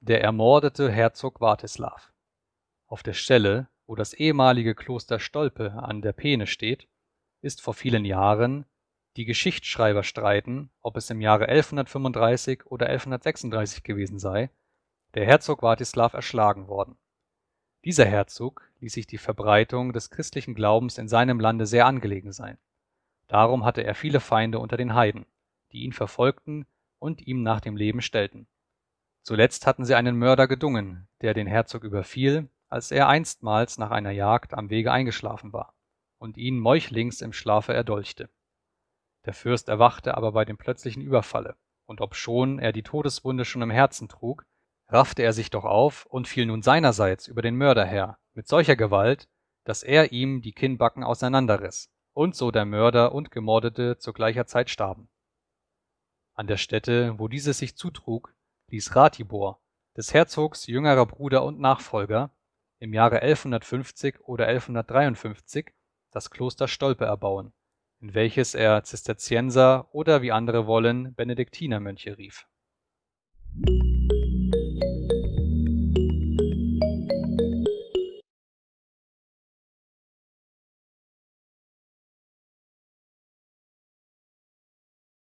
Der ermordete Herzog Wartislav Auf der Stelle, wo das ehemalige Kloster Stolpe an der Peene steht, ist vor vielen Jahren die Geschichtsschreiber streiten, ob es im Jahre 1135 oder 1136 gewesen sei, der Herzog Wartislav erschlagen worden. Dieser Herzog ließ sich die Verbreitung des christlichen Glaubens in seinem Lande sehr angelegen sein. Darum hatte er viele Feinde unter den Heiden, die ihn verfolgten und ihm nach dem Leben stellten. Zuletzt hatten sie einen Mörder gedungen, der den Herzog überfiel, als er einstmals nach einer Jagd am Wege eingeschlafen war, und ihn meuchlings im Schlafe erdolchte. Der Fürst erwachte aber bei dem plötzlichen Überfalle, und obschon er die Todeswunde schon im Herzen trug, raffte er sich doch auf und fiel nun seinerseits über den Mörder her, mit solcher Gewalt, dass er ihm die Kinnbacken auseinanderriß, und so der Mörder und Gemordete zu gleicher Zeit starben. An der Stätte, wo dieses sich zutrug, ließ Ratibor, des Herzogs jüngerer Bruder und Nachfolger, im Jahre 1150 oder 1153 das Kloster Stolpe erbauen, in welches er Zisterzienser oder wie andere wollen Benediktinermönche rief